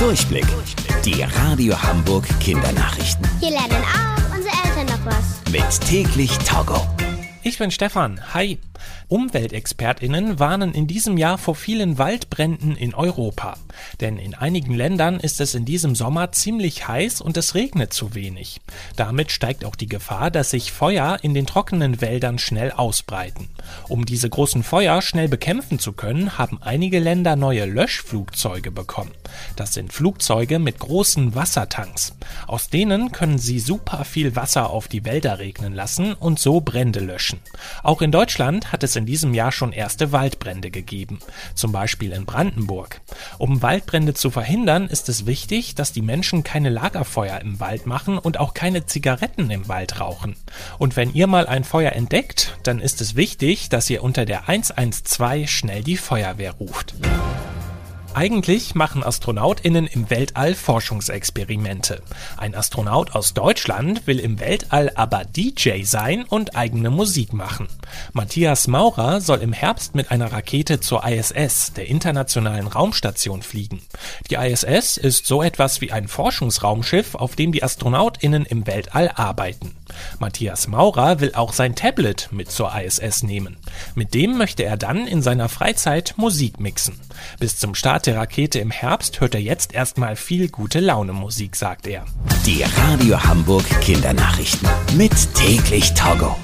Durchblick. Die Radio Hamburg Kindernachrichten. Hier lernen auch unsere Eltern noch was. Mit täglich Togo. Ich bin Stefan. Hi. Umweltexpertinnen warnen in diesem Jahr vor vielen Waldbränden in Europa. Denn in einigen Ländern ist es in diesem Sommer ziemlich heiß und es regnet zu wenig. Damit steigt auch die Gefahr, dass sich Feuer in den trockenen Wäldern schnell ausbreiten. Um diese großen Feuer schnell bekämpfen zu können, haben einige Länder neue Löschflugzeuge bekommen. Das sind Flugzeuge mit großen Wassertanks. Aus denen können sie super viel Wasser auf die Wälder regnen lassen und so Brände löschen. Auch in Deutschland hat es in diesem Jahr schon erste Waldbrände gegeben, zum Beispiel in Brandenburg. Um Waldbrände zu verhindern, ist es wichtig, dass die Menschen keine Lagerfeuer im Wald machen und auch keine Zigaretten im Wald rauchen. Und wenn ihr mal ein Feuer entdeckt, dann ist es wichtig, dass ihr unter der 112 schnell die Feuerwehr ruft. Eigentlich machen AstronautInnen im Weltall Forschungsexperimente. Ein Astronaut aus Deutschland will im Weltall aber DJ sein und eigene Musik machen. Matthias Maurer soll im Herbst mit einer Rakete zur ISS, der Internationalen Raumstation, fliegen. Die ISS ist so etwas wie ein Forschungsraumschiff, auf dem die AstronautInnen im Weltall arbeiten. Matthias Maurer will auch sein Tablet mit zur ISS nehmen. Mit dem möchte er dann in seiner Freizeit Musik mixen. Bis zum Start der Rakete im Herbst hört er jetzt erstmal viel gute Laune Musik, sagt er. Die Radio Hamburg Kindernachrichten. Mit täglich Togo.